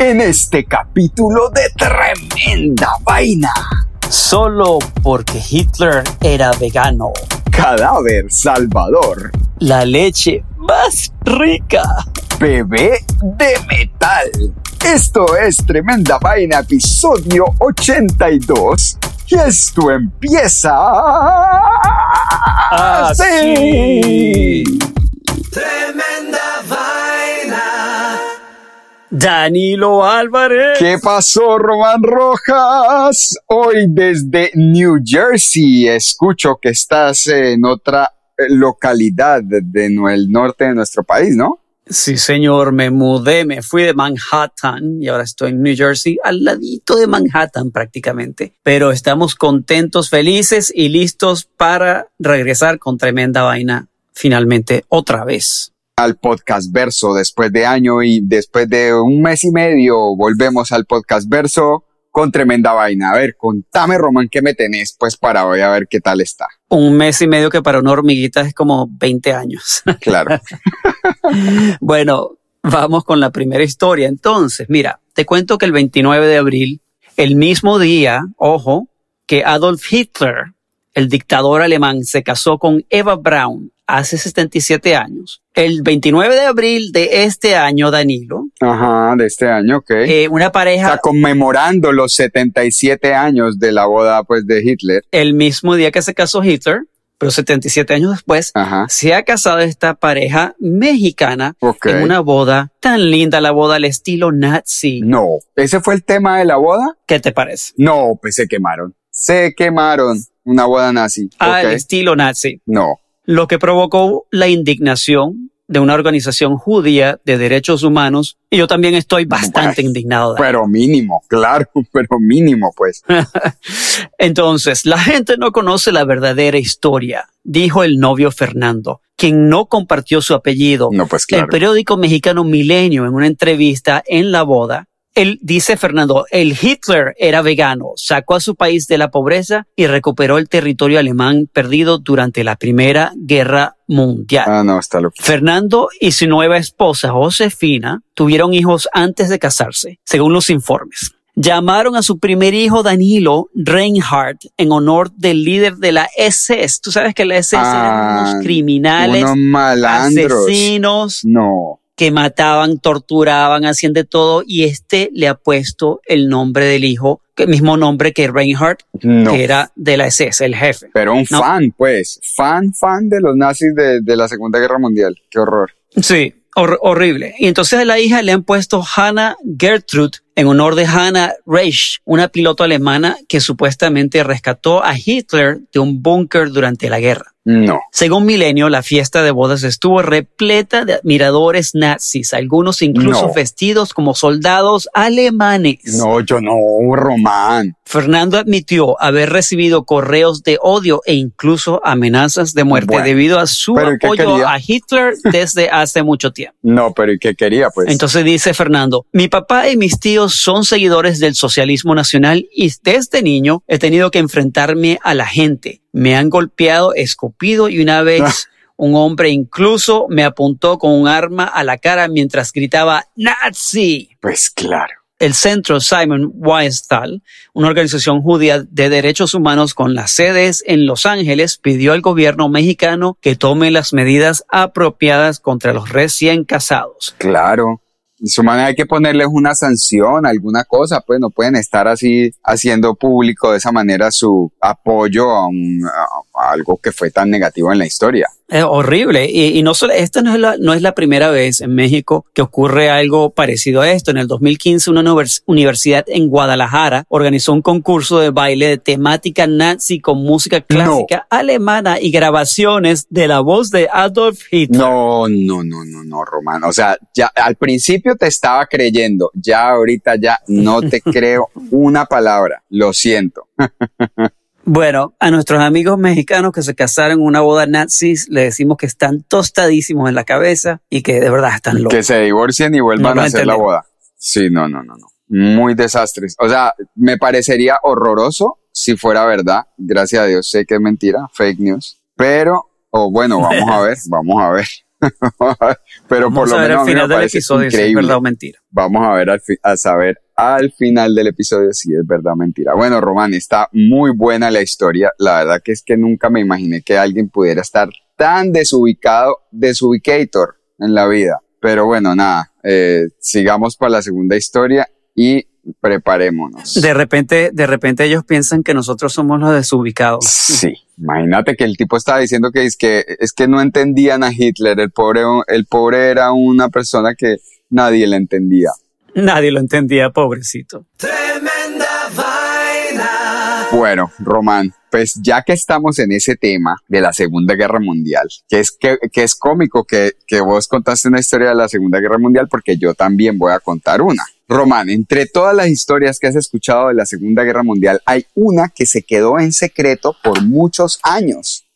En este capítulo de Tremenda Vaina. Solo porque Hitler era vegano. Cadáver Salvador. La leche más rica. Bebé de metal. Esto es Tremenda Vaina, episodio 82. Y esto empieza. Así. Tremenda Danilo Álvarez. ¿Qué pasó, Román Rojas? Hoy desde New Jersey escucho que estás en otra eh, localidad del norte de nuestro país, ¿no? Sí, señor, me mudé, me fui de Manhattan y ahora estoy en New Jersey, al ladito de Manhattan prácticamente. Pero estamos contentos, felices y listos para regresar con tremenda vaina finalmente otra vez. Al podcast verso después de año y después de un mes y medio volvemos al podcast verso con tremenda vaina. A ver, contame, Román, ¿qué me tenés pues para hoy? A ver qué tal está. Un mes y medio que para una hormiguita es como 20 años. Claro. Bueno, vamos con la primera historia. Entonces, mira, te cuento que el 29 de abril, el mismo día, ojo, que Adolf Hitler, el dictador alemán, se casó con Eva Braun hace 77 años. El 29 de abril de este año, Danilo, Ajá, de este año, ok. eh, una pareja, Está conmemorando los 77 años de la boda pues de Hitler. el mismo día que se casó Hitler, pero 77 años después, Ajá. se ha casado esta pareja mexicana Ok. en una boda tan linda, la boda al estilo nazi. No, ese fue el tema de la boda. ¿Qué te parece? No, pues se quemaron. Se quemaron. Una boda nazi. Al estilo nazi. No. Lo que provocó la indignación de una organización judía de derechos humanos. Y yo también estoy bastante indignado. de Pero mínimo, claro, pero mínimo, pues. Entonces, la gente no conoce la verdadera historia, dijo el novio Fernando, quien no compartió su apellido. No, pues claro. El periódico mexicano Milenio, en una entrevista en la boda, él dice Fernando, el Hitler era vegano, sacó a su país de la pobreza y recuperó el territorio alemán perdido durante la Primera Guerra Mundial. Ah, no, está loco. Fernando y su nueva esposa Josefina tuvieron hijos antes de casarse, según los informes. Llamaron a su primer hijo Danilo Reinhardt en honor del líder de la SS. Tú sabes que la SS eran Ah, unos criminales, Unos malandros. asesinos No. Que mataban, torturaban, hacían de todo y este le ha puesto el nombre del hijo, el mismo nombre que Reinhardt, No. que era de la SS, el jefe. Pero un No. fan, pues. Fan, fan de los nazis de, de la Segunda Guerra Mundial. Qué horror. Sí, hor- horrible. Y entonces a la hija le han puesto Hannah Gertrude en honor de Hannah Reich, una piloto alemana que supuestamente rescató a Hitler de un búnker durante la guerra. No. Según Milenio, la fiesta de bodas estuvo repleta de admiradores nazis, algunos incluso No. vestidos como soldados alemanes. No, yo no, Román. Fernando admitió haber recibido correos de odio e incluso amenazas de muerte Bueno, debido a su pero ¿y qué apoyo a Hitler desde hace mucho tiempo. No, pero ¿y qué quería, pues? Entonces dice Fernando, mi papá y mis tíos son seguidores del socialismo nacional y desde niño he tenido que enfrentarme a la gente. Me han golpeado, escupido y una vez un hombre incluso me apuntó con un arma a la cara mientras gritaba Nazi. Pues claro. El centro Simon Wiesenthal, una organización judía de derechos humanos con las sedes en Los Ángeles, pidió al gobierno mexicano que tome las medidas apropiadas contra los recién casados. Claro. Su manera hay que ponerles una sanción, alguna cosa, pues no pueden estar así haciendo público de esa manera su apoyo a, un- a algo que fue tan negativo en la historia. Es horrible. Y, y no solo, esta no es, la, no es la primera vez en México que ocurre algo parecido a esto. En el 2015, una univers- universidad en Guadalajara organizó un concurso de baile de temática nazi con música clásica alemana y grabaciones de la voz de Adolf Hitler. No, no, no, no, no, Román. O sea, ya al principio te estaba creyendo, ya ahorita ya no te creo una palabra. Lo siento. Bueno, a nuestros amigos mexicanos que se casaron en una boda nazis, le decimos que están tostadísimos en la cabeza y que de verdad están locos. Que se divorcien y vuelvan No a hacer la boda. Sí, no, no, no, no. Muy desastres. O sea, me parecería horroroso si fuera verdad. Gracias a Dios sé que es mentira, fake news. Pero, o bueno, vamos a ver, vamos a ver. Pero por lo a ver menos al final del episodio si es increíble. verdad o mentira. Vamos a ver al a saber al final del episodio si es verdad o mentira. Bueno, Román, está muy buena la historia. La verdad que es que nunca me imaginé que alguien pudiera estar tan desubicado, desubicator en la vida. Pero bueno, nada, eh, sigamos para la segunda historia y preparémonos. De repente, de repente ellos piensan que nosotros somos los desubicados. Sí, imagínate que el tipo estaba diciendo que es que es que no entendían a Hitler, el pobre, el pobre era una persona que nadie le entendía. Nadie lo entendía, pobrecito. Tremenda vaina. Bueno, Román, pues ya que estamos en ese tema de la Segunda Guerra Mundial, que es, que, que es cómico que, que vos contaste una historia de la Segunda Guerra Mundial porque yo también voy a contar una. Román, entre todas las historias que has escuchado de la Segunda Guerra Mundial, hay una que se quedó en secreto por muchos años.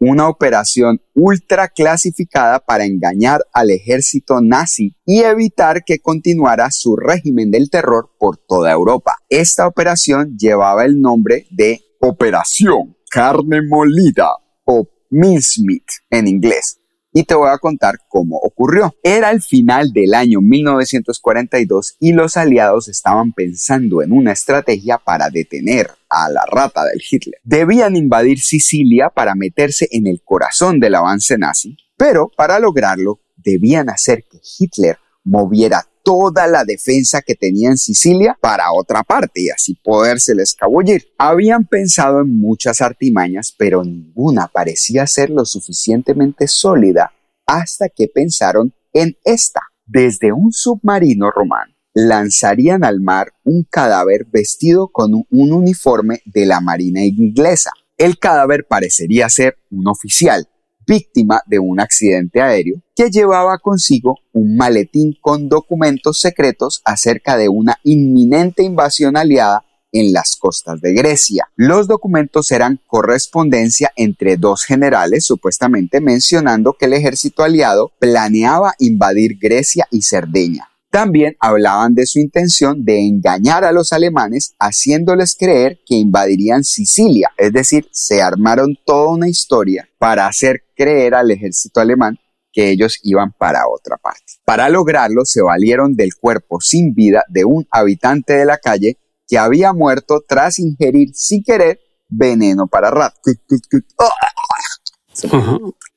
Una operación ultra clasificada para engañar al ejército nazi y evitar que continuara su régimen del terror por toda Europa. Esta operación llevaba el nombre de Operación Carne Molida o Mincemeat en inglés. Y te voy a contar cómo ocurrió. Era el final del año 1942 y los aliados estaban pensando en una estrategia para detener a la rata del Hitler. Debían invadir Sicilia para meterse en el corazón del avance nazi, pero para lograrlo debían hacer que Hitler moviera toda la defensa que tenía en Sicilia para otra parte y así podérsele escabullir. Habían pensado en muchas artimañas, pero ninguna parecía ser lo suficientemente sólida hasta que pensaron en esta. Desde un submarino romano lanzarían al mar un cadáver vestido con un uniforme de la Marina inglesa. El cadáver parecería ser un oficial, víctima de un accidente aéreo que llevaba consigo un maletín con documentos secretos acerca de una inminente invasión aliada en las costas de Grecia. Los documentos eran correspondencia entre dos generales, supuestamente mencionando que el ejército aliado planeaba invadir Grecia y Cerdeña. También hablaban de su intención de engañar a los alemanes haciéndoles creer que invadirían Sicilia, es decir, se armaron toda una historia para hacer creer al ejército alemán que ellos iban para otra parte. Para lograrlo se valieron del cuerpo sin vida de un habitante de la calle que había muerto tras ingerir sin querer veneno para rat.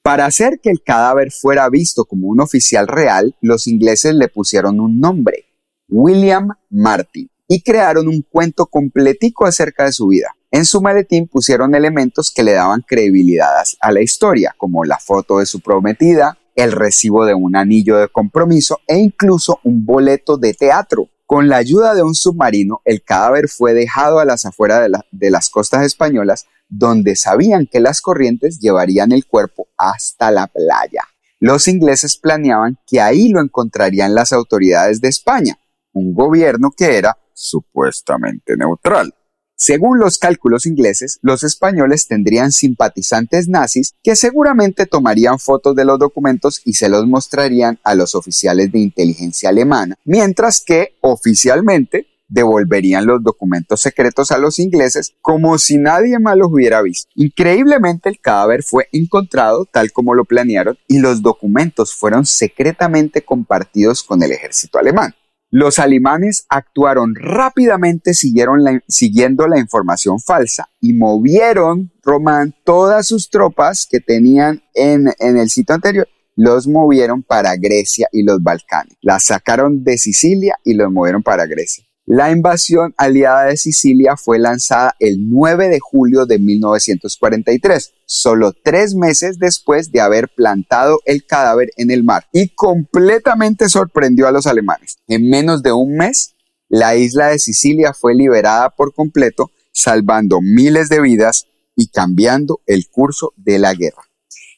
Para hacer que el cadáver fuera visto como un oficial real, los ingleses le pusieron un nombre, William Martin, y crearon un cuento completico acerca de su vida. En su maletín pusieron elementos que le daban credibilidad a la historia, como la foto de su prometida, el recibo de un anillo de compromiso e incluso un boleto de teatro. Con la ayuda de un submarino, el cadáver fue dejado a las afueras de, la- de las costas españolas donde sabían que las corrientes llevarían el cuerpo hasta la playa. Los ingleses planeaban que ahí lo encontrarían las autoridades de España, un gobierno que era supuestamente neutral. Según los cálculos ingleses, los españoles tendrían simpatizantes nazis que seguramente tomarían fotos de los documentos y se los mostrarían a los oficiales de inteligencia alemana, mientras que oficialmente devolverían los documentos secretos a los ingleses como si nadie más los hubiera visto. Increíblemente el cadáver fue encontrado tal como lo planearon y los documentos fueron secretamente compartidos con el ejército alemán. Los alemanes actuaron rápidamente siguiendo la información falsa y movieron, Román, todas sus tropas que tenían en, en el sitio anterior, los movieron para Grecia y los Balcanes. Las sacaron de Sicilia y los movieron para Grecia. La invasión aliada de Sicilia fue lanzada el 9 de julio de 1943, solo tres meses después de haber plantado el cadáver en el mar, y completamente sorprendió a los alemanes. En menos de un mes, la isla de Sicilia fue liberada por completo, salvando miles de vidas y cambiando el curso de la guerra.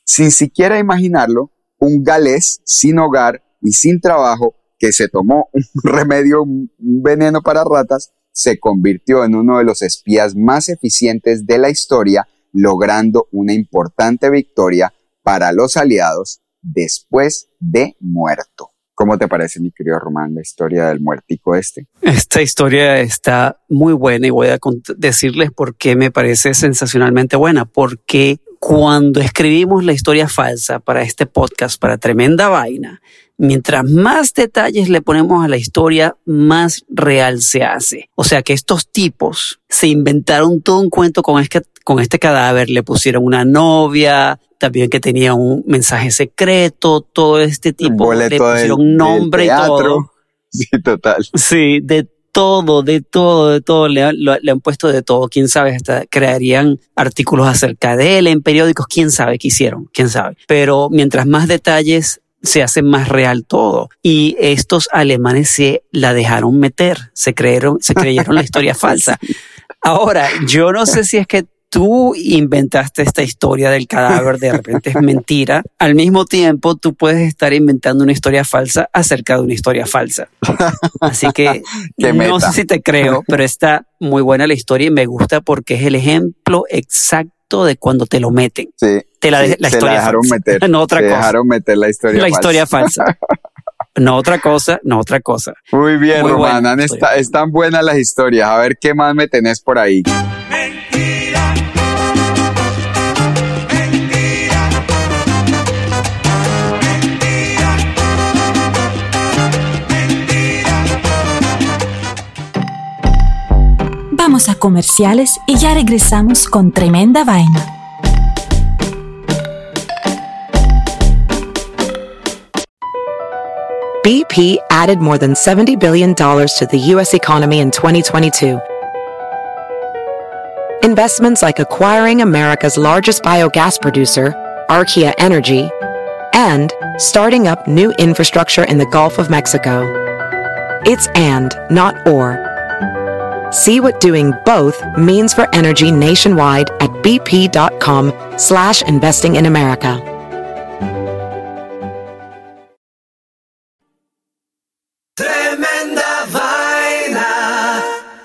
Sin siquiera imaginarlo, un galés sin hogar y sin trabajo que se tomó un remedio, un veneno para ratas, se convirtió en uno de los espías más eficientes de la historia, logrando una importante victoria para los aliados después de muerto. ¿Cómo te parece, mi querido Román, la historia del muertico este? Esta historia está muy buena y voy a decirles por qué me parece sensacionalmente buena. Porque cuando escribimos la historia falsa para este podcast, para Tremenda Vaina, mientras más detalles le ponemos a la historia, más real se hace. O sea que estos tipos se inventaron todo un cuento con este, con este cadáver, le pusieron una novia, también que tenía un mensaje secreto, todo este tipo, le pusieron nombre y todo. Sí, total. Sí, de todo, de todo, de todo, le, le, han puesto de todo, quién sabe, hasta crearían artículos acerca de él en periódicos, quién sabe qué hicieron, quién sabe. Pero mientras más detalles se hace más real todo. Y estos alemanes se la dejaron meter, se creyeron, se creyeron la historia falsa. Ahora, yo no sé si es que tú inventaste esta historia del cadáver, de repente es mentira. Al mismo tiempo, tú puedes estar inventando una historia falsa acerca de una historia falsa. Así que no sé si te creo, pero está muy buena la historia y me gusta porque es el ejemplo exacto de cuando te lo meten. Sí te la, la historia dejaron falsa. meter. No otra te cosa. dejaron meter la historia La falsa. historia falsa. No otra cosa, no otra cosa. Muy bien, Muy buena Román. historia. Está, están buenas las historias. A ver qué más me tenés por ahí. Vamos a comerciales y ya regresamos con tremenda vaina. BP added more than $70 billion to the U.S. economy in 2022. Investments like acquiring America's largest biogas producer, Archaea Energy, and starting up new infrastructure in the Gulf of Mexico. It's and, not or. See what doing both means for energy nationwide at bp.com slash investing in America. Tremenda vaina.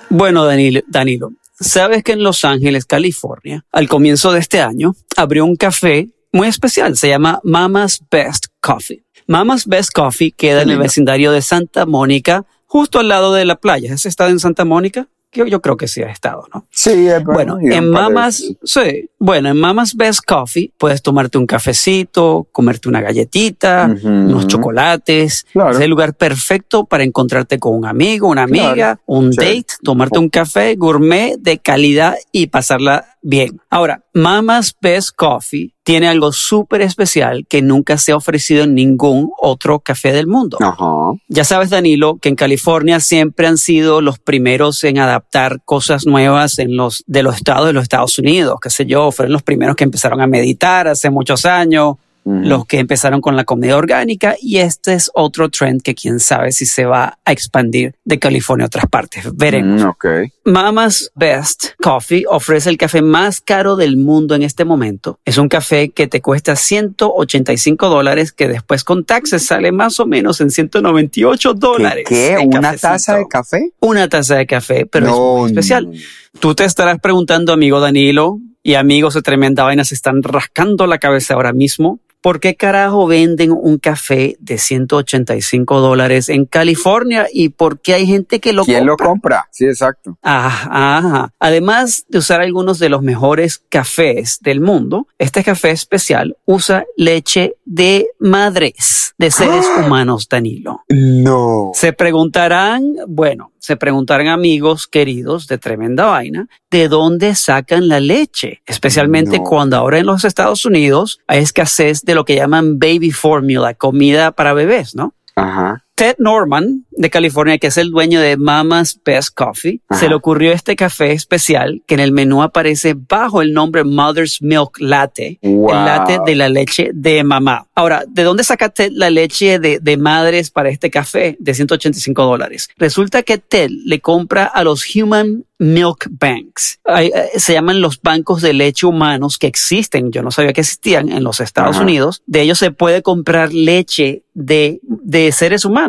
Bueno, Danilo, Danilo, sabes que en Los Ángeles, California, al comienzo de este año, abrió un café muy especial. Se llama Mama's Best Coffee. Mama's Best Coffee queda en el vecindario de Santa Mónica, justo al lado de la playa. ¿Has estado en Santa Mónica? Yo, yo creo que sí has estado, ¿no? Sí, es Bueno, en Mamas, sí, bueno, en Mamas Best Coffee puedes tomarte un cafecito, comerte una galletita, unos chocolates. Claro. Es el lugar perfecto para encontrarte con un amigo, una amiga, Claro. un Sí. date, tomarte un café gourmet de calidad y pasarla bien. Ahora, Mama's Best Coffee tiene algo súper especial que nunca se ha ofrecido en ningún otro café del mundo. Ajá. Ya sabes, Danilo, que en California siempre han sido los primeros en adaptar cosas nuevas en los de los estados de los Estados Unidos, qué sé yo, fueron los primeros que empezaron a meditar hace muchos años. Los que empezaron con la comida orgánica y este es otro trend que quién sabe si se va a expandir de California a otras partes. Veremos. Mm, ok. Mama's Best Coffee ofrece el café más caro del mundo en este momento. Es un café que te cuesta 185 dólares, que después con taxes sale más o menos en 198 ¿Qué? dólares. qué? ¿Una taza de café? Una taza de café, pero es muy especial. no. Tú te estarás preguntando, amigo Danilo, y amigos de Tremenda Vaina se están rascando la cabeza ahora mismo. ¿Por qué carajo venden un café de 185 dólares en California? ¿Y por qué hay gente que lo ¿Quién compra? lo compra? Sí, exacto. Ajá, ajá. Además de usar algunos de los mejores cafés del mundo, este café especial usa leche de madres, de seres humanos, Danilo. No. Se preguntarán, bueno, se preguntarán amigos queridos de Tremenda Vaina, ¿de dónde sacan la leche? Especialmente No. cuando ahora en los Estados Unidos hay escasez de lo que llaman baby formula, comida para bebés, ¿no? Ajá. Ted Norman de California, que es el dueño de Mama's Best Coffee, Ajá. se le ocurrió este café especial que en el menú aparece bajo el nombre Mother's Milk Latte, Wow. el latte de la leche de mamá. Ahora, ¿de dónde saca Ted la leche de, de madres para este café de 185 dólares? Resulta que Ted le compra a los Human Milk Banks. Eh, se llaman los bancos de leche humanos que existen. Yo no sabía que existían en los Estados Ajá. Unidos. De ellos se puede comprar leche de, de seres humanos.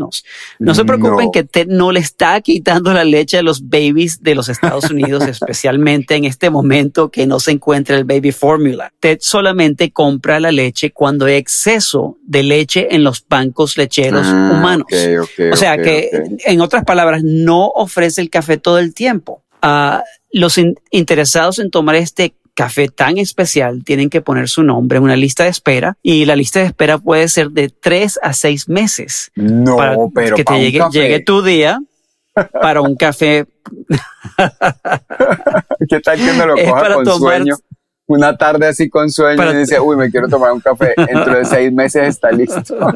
No se preocupen No. que Ted no le está quitando la leche a los babies de los Estados Unidos, especialmente en este momento que no se encuentra el baby formula. Ted solamente compra la leche cuando hay exceso de leche en los bancos lecheros Ah, humanos. O sea que, en otras palabras, no ofrece el café todo el tiempo. Ah, los in- interesados en tomar este café tan especial tienen que poner su nombre en una lista de espera y la lista de espera puede ser de tres a seis meses No, para pero que te llegue, tu día para un café. ¿Qué tal que uno lo coja para con tomar- sueño? Una tarde así con sueño Para- y dice, uy, me quiero tomar un café. Dentro de seis meses está listo.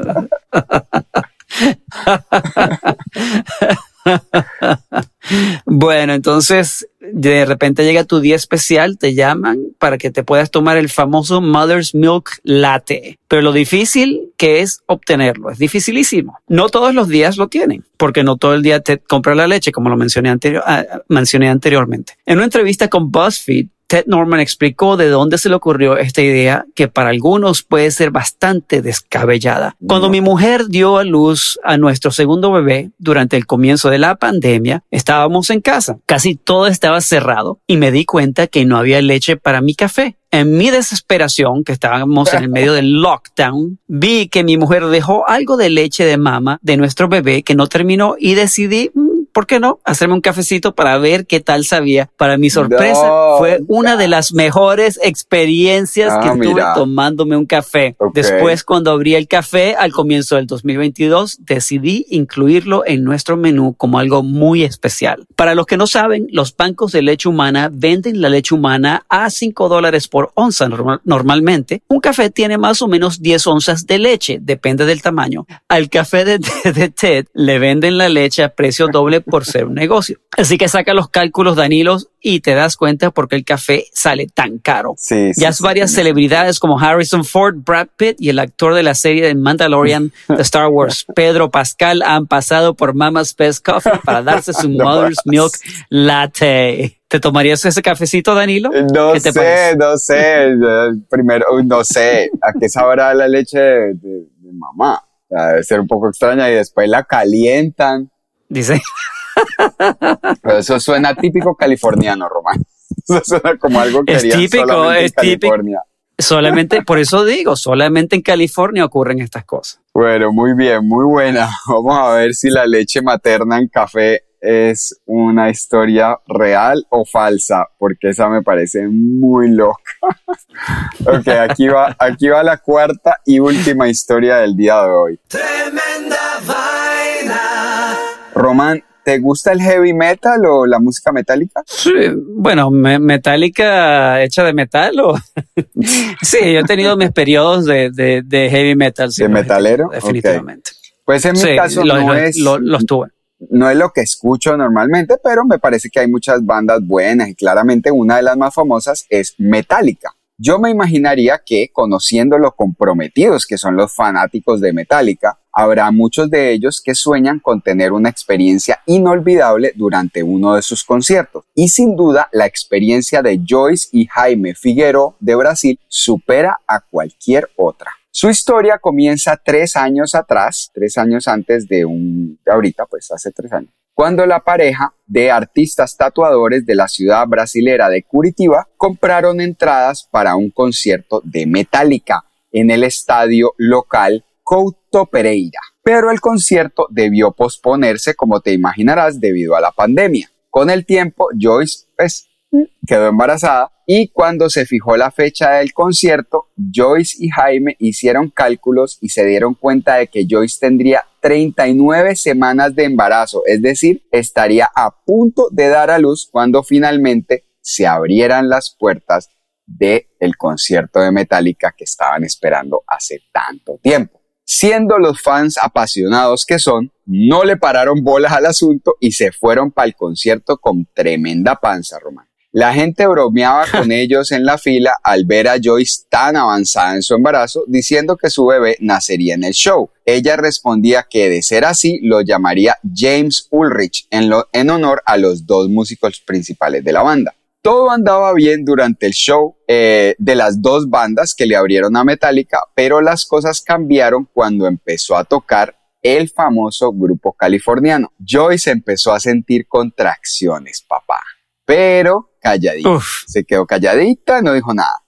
Bueno, entonces de repente llega tu día especial, te llaman para que te puedas tomar el famoso Mother's Milk Latte. Pero lo difícil que es obtenerlo, es dificilísimo. No todos los días lo tienen, porque no todo el día te compra la leche, como lo mencioné, anterior, ah, mencioné anteriormente. En una entrevista con BuzzFeed, Ted Norman explicó de dónde se le ocurrió esta idea que para algunos puede ser bastante descabellada. Cuando mi mujer dio a luz a nuestro segundo bebé durante el comienzo de la pandemia, estábamos en casa. Casi todo estaba cerrado y me di cuenta que no había leche para mi café. En mi desesperación, que estábamos en el medio del lockdown, vi que mi mujer dejó algo de leche de mama de nuestro bebé que no terminó y decidí, "Mm, ¿por qué no? Hacerme un cafecito para ver qué tal sabía. Para mi sorpresa, No, fue una de las mejores experiencias que Ah, tuve mira. tomándome un café. Después, cuando abrí el café al comienzo del 2022, decidí incluirlo en nuestro menú como algo muy especial. Para los que no saben, los bancos de leche humana venden la leche humana a 5 dólares por onza norma- normalmente. Un café tiene más o menos 10 onzas de leche, depende del tamaño. Al café de, de- de Ted le venden la leche a precio doble por ser un negocio. Así que saca los cálculos, Danilos, y te das cuenta por qué el café sale tan caro. Sí, Ya sí, varias sí. celebridades como Harrison Ford, Brad Pitt y el actor de la serie de Mandalorian de Star Wars, Pedro Pascal, han pasado por Mama's Best Coffee para darse su No Mother's. Milk Latte. ¿Te tomarías ese cafecito, Danilo? No ¿Qué te sé, parece? no sé. Primero, no sé. ¿A qué sabrá la leche de, de- de mamá? O sea, debe ser un poco extraña y después la calientan. Dice. Pero eso suena típico californiano, Román. Eso suena como algo que Es típico, solamente en es típico. California. Solamente, por eso digo, solamente en California ocurren estas cosas. Bueno, muy bien, muy buena. Vamos a ver si la leche materna en café es una historia real o falsa, porque esa me parece muy loca. ok, aquí va, aquí va la cuarta y última historia del día de hoy. Tremenda vaina. Román, ¿te gusta el heavy metal o la música metálica? Sí, bueno, me- metálica hecha de metal o sí, yo he tenido mis periodos de, de, de heavy metal. sí, ¿De metalero? Definitivamente. Pues en mi Sí, caso no, es, lo- los tuve. no es lo que escucho normalmente, pero me parece que hay muchas bandas buenas y claramente una de las más famosas es Metallica. Yo me imaginaría que, conociendo lo comprometidos que son los fanáticos de Metallica, habrá muchos de ellos que sueñan con tener una experiencia inolvidable durante uno de sus conciertos. Y sin duda, la experiencia de Joyce y Jaime Figueroa de Brasil supera a cualquier otra. Su historia comienza tres años atrás, tres años antes de un, de ahorita, pues hace tres años, cuando la pareja de artistas tatuadores de la ciudad brasilera de Curitiba compraron entradas para un concierto de Metallica en el estadio local Couto Pereira. Pero el concierto debió posponerse, como te imaginarás, debido a la pandemia. Con el tiempo, Joyce pues, quedó embarazada y cuando se fijó la fecha del concierto, Joyce y Jaime hicieron cálculos y se dieron cuenta de que Joyce tendría 39 semanas de embarazo, es decir, estaría a punto de dar a luz cuando finalmente se abrieran las puertas del el concierto de Metallica que estaban esperando hace tanto tiempo. Siendo los fans apasionados que son, no le pararon bolas al asunto y se fueron para el concierto con tremenda panza, Román. La gente bromeaba con ellos en la fila al ver a Joyce tan avanzada en su embarazo, diciendo que su bebé nacería en el show. Ella respondía que de ser así lo llamaría James Ulrich en, en honor a los dos músicos principales de la banda. Todo andaba bien durante el show eh, de las dos bandas que le abrieron a Metallica, pero las cosas cambiaron cuando empezó a tocar el famoso grupo californiano. Joyce empezó a sentir contracciones, papá. Pero calladita. Se quedó calladita, no dijo nada.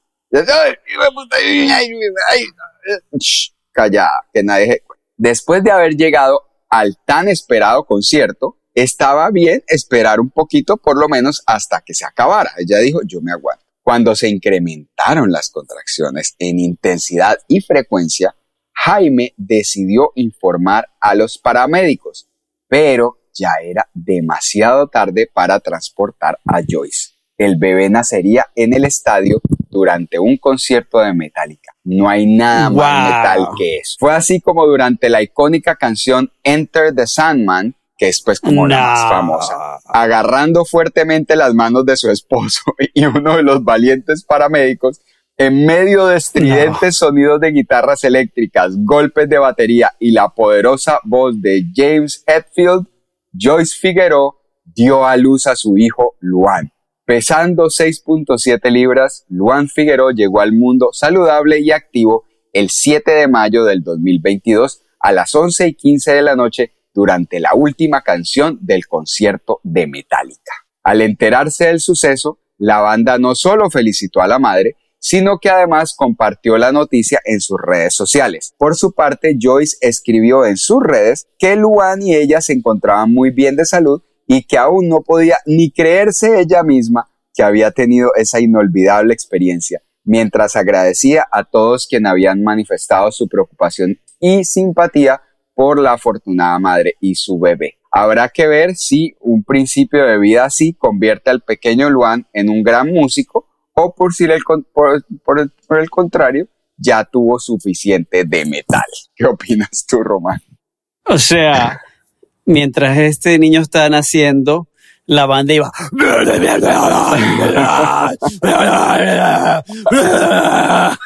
callada, que nadie. Después de haber llegado al tan esperado concierto, estaba bien esperar un poquito, por lo menos hasta que se acabara. Ella dijo, yo me aguanto. Cuando se incrementaron las contracciones en intensidad y frecuencia, Jaime decidió informar a los paramédicos, pero ya era demasiado tarde para transportar a Joyce el bebé nacería en el estadio durante un concierto de Metallica. No hay nada más metal que eso. Fue así como durante la icónica canción Enter the Sandman, que es pues como la más famosa, agarrando fuertemente las manos de su esposo y uno de los valientes paramédicos, en medio de estridentes sonidos de guitarras eléctricas, golpes de batería y la poderosa voz de James Hetfield, Joyce Figueroa dio a luz a su hijo Luan. Pesando 6.7 libras, Luan Figueroa llegó al mundo saludable y activo el 7 de mayo del 2022 a las 11 y 15 de la noche durante la última canción del concierto de Metallica. Al enterarse del suceso, la banda no solo felicitó a la madre, sino que además compartió la noticia en sus redes sociales. Por su parte, Joyce escribió en sus redes que Luan y ella se encontraban muy bien de salud y que aún no podía ni creerse ella misma que había tenido esa inolvidable experiencia, mientras agradecía a todos quienes habían manifestado su preocupación y simpatía por la afortunada madre y su bebé. Habrá que ver si un principio de vida así convierte al pequeño Luan en un gran músico o por si el, por, el, contrario ya tuvo suficiente de metal. ¿Qué opinas tú, Román? O sea, mientras este niño está naciendo, la banda iba.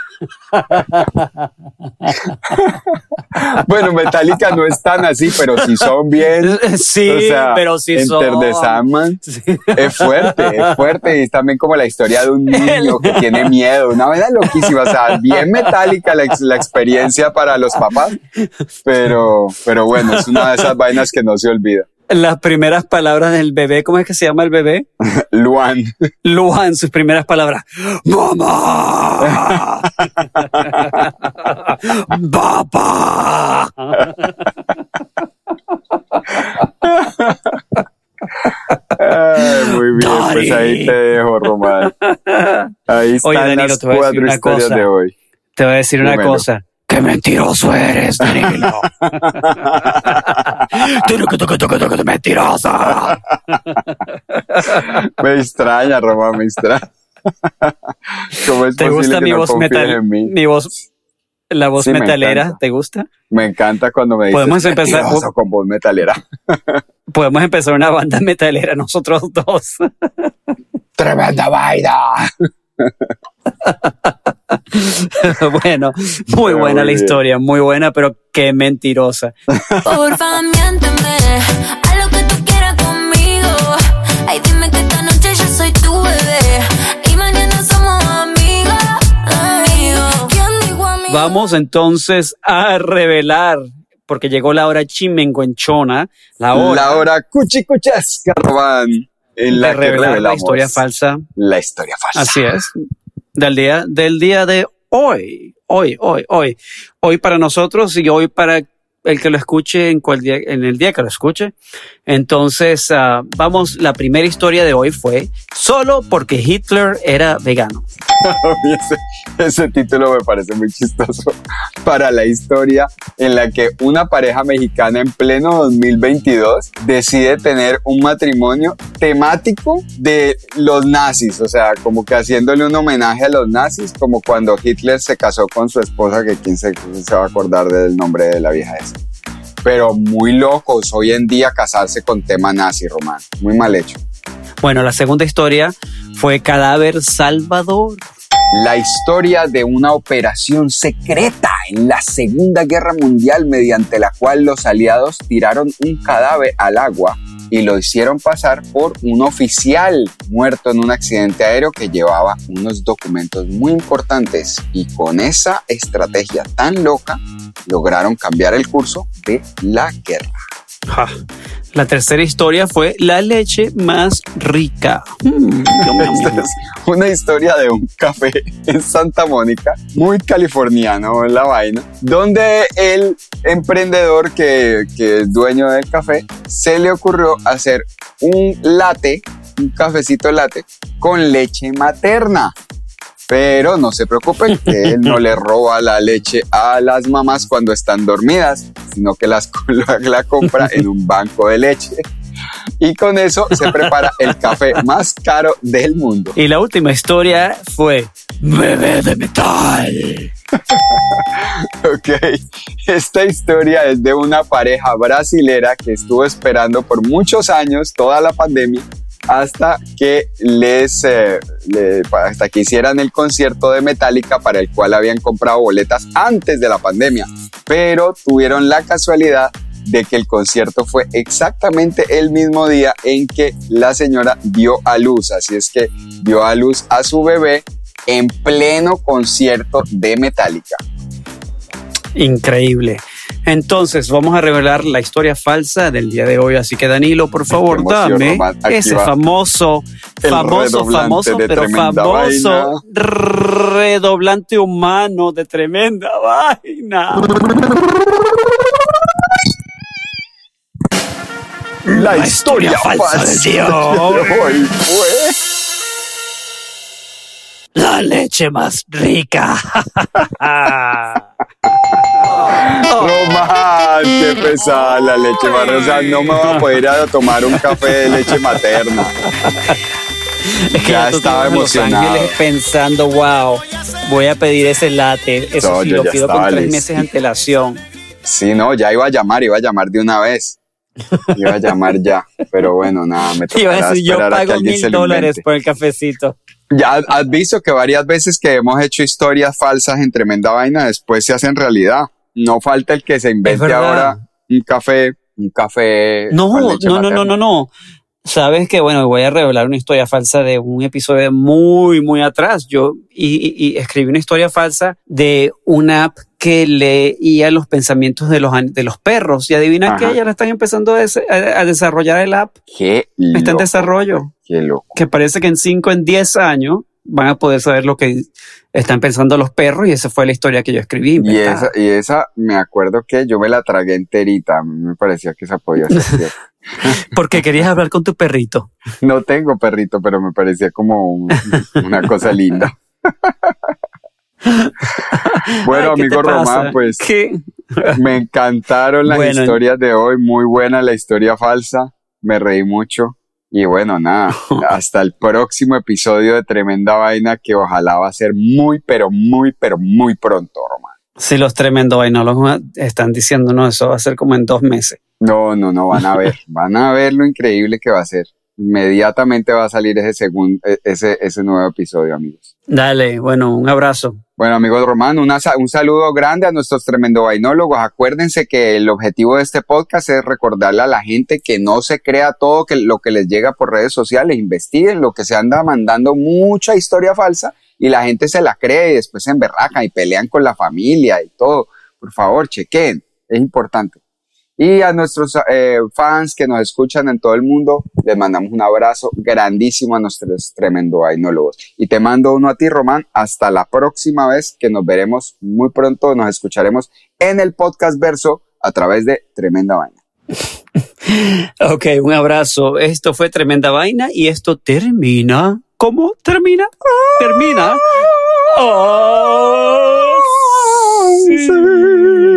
bueno, Metallica no es tan así, pero si son bien. Sí, pero si son. de Sandman es fuerte, es fuerte. Y es también como la historia de un niño que tiene miedo. Una vez loquísima. O sea, bien Metallica la, la, experiencia para los papás. Pero, pero bueno, es una de esas vainas que no se olvida las primeras palabras del bebé, ¿cómo es que se llama el bebé? Luan. Luan, sus primeras palabras. ¡Mamá! ¡Papá! muy bien, pues ahí te dejo, Román. Ahí están las cuatro historias de hoy. Te voy a decir una cosa. ¡Qué mentiroso eres, Danilo! ¡Qué mentiroso! me extraña, Román, me extraña. ¿Cómo es ¿Te gusta mi voz metal? Mi voz, la voz metalera, ¿te gusta? Me encanta cuando me dices Podemos empezar con voz metalera. Podemos empezar una banda metalera nosotros dos. ¡Tremenda vaina! bueno, muy Pero buena muy la bien. historia, muy buena, pero qué mentirosa. Porfa, miénteme, haz lo que tú quieras conmigo. Ay, dime que esta noche yo soy tu bebé y mañana somos amigos, amigos. ¿Quién dijo a mí? Vamos entonces a revelar, porque llegó la hora chimenguenchona, la hora, La hora cuchicuchesca, en la de que revelar la revelamos historia falsa. La historia falsa. Así es. Del día, del día de hoy. Hoy, hoy, hoy. Hoy para nosotros y hoy para el que lo escuche en, cual día, en el día que lo escuche. Entonces, ah, vamos, la primera historia de hoy fue solo porque Hitler era vegano. Ese, ese título me parece muy chistoso para la historia en la que una pareja mexicana en pleno 2022 decide tener un matrimonio temático de los nazis, o sea, como que haciéndole un homenaje a los nazis, como cuando Hitler se casó con su esposa, que quién se, se va a acordar del nombre de la vieja esa. Pero muy locos hoy en día casarse con tema nazi, Román. Muy mal hecho. Bueno, la segunda historia fue Cadáver Salvador. la historia de una operación secreta en la Segunda Guerra Mundial mediante la cual los aliados tiraron un cadáver al agua y lo hicieron pasar por un oficial muerto en un accidente aéreo que llevaba unos documentos muy importantes y con esa estrategia tan loca lograron cambiar el curso de la guerra. Ja. La tercera historia fue la leche más rica. Mm, una historia de un café en Santa Mónica, muy californiano la vaina, donde el emprendedor que, que es dueño del café se le ocurrió hacer un latte, un cafecito latte con leche materna. Pero no se preocupen, que él no le roba la leche a las mamás cuando están dormidas, sino que las, la, la compra en un banco de leche. Y con eso se prepara el café más caro del mundo. Y la última historia fue Bebé de metal. Ok, esta historia es de una pareja brasilera que estuvo esperando por muchos años toda la pandemia hasta que les eh, hasta que hicieran el concierto de Metallica para el cual habían comprado boletas antes de la pandemia, pero tuvieron la casualidad de que el concierto fue exactamente el mismo día en que la señora dio a luz, así es que dio a luz a su bebé en pleno concierto de Metallica. Increíble. Entonces, vamos a revelar la historia falsa del día de hoy. Así que, Danilo, por favor, dame ese va famoso, famoso, famoso, pero famoso vaina. redoblante humano de tremenda vaina. La, historia falsa día de hoy fue La leche más rica. Román, qué pesada la leche materna. O sea, no me voy a poder ir a tomar un café de leche materna. Es que Ya estaba Los emocionado. Ángeles pensando, wow, voy a pedir ese latte. Eso No, sí, lo pido con tres listo. meses de antelación. Sí, no, ya iba a llamar, iba a llamar de una vez. Iba a llamar ya. Pero bueno, nada, me Iba a tocará decir, yo esperar a que pago mil dólares por el cafecito. Ya has visto que varias veces que hemos hecho historias falsas en tremenda vaina, después se hacen realidad. No falta el que se invente ahora un café, un café. No, no, no, no, no, no. Sabes que, bueno, voy a revelar una historia falsa de un episodio muy, muy atrás. Yo y, escribí una historia falsa de una app que leía los pensamientos de los, de los perros. Y adivina Ajá. que ya la están empezando a, des- a- a desarrollar el app. Qué Está en desarrollo. Qué loco. Que parece que en 5, en 10 años van a poder saber lo que están pensando los perros. Y esa fue la historia que yo escribí. Y esa, y esa, me acuerdo que yo me la tragué enterita. A mí me parecía que esa podía ser. Porque querías hablar con tu perrito. No tengo perrito, pero me parecía como un- una cosa linda. bueno, Ay, ¿qué te amigo? Román, pues ¿Qué? me encantaron las Bueno. historias de hoy. Muy buena la historia falsa. Me reí mucho. Y bueno, nada, hasta el próximo episodio de Tremenda Vaina que ojalá va a ser muy, pero muy, pero muy pronto, Román. Si los tremendos vainólogos están diciendo, no, eso va a ser como en dos meses. No, no, no, van a ver, van a ver lo increíble que va a ser. Inmediatamente va a salir ese, segun- e- ese, ese nuevo episodio, amigos. Dale, bueno, un abrazo. Bueno, amigos Román, una un saludo grande a nuestros tremendo vainólogos. Acuérdense que el objetivo de este podcast es recordarle a la gente que no se crea todo que, lo que les llega por redes sociales, investiguen lo que se anda mandando mucha historia falsa y la gente se la cree y después se emberracan y pelean con la familia y todo. Por favor, chequen, es importante. Y a nuestros eh, fans que nos escuchan en todo el mundo, les mandamos un abrazo grandísimo a nuestros tremendo vainólogos. Y te mando uno a ti, Román. Hasta la próxima vez que nos veremos muy pronto. Nos escucharemos en el podcast verso a través de Tremenda Vaina. Ok, un abrazo. Esto fue tremenda vaina y esto termina. ¿Cómo termina? Termina. Oh, sí.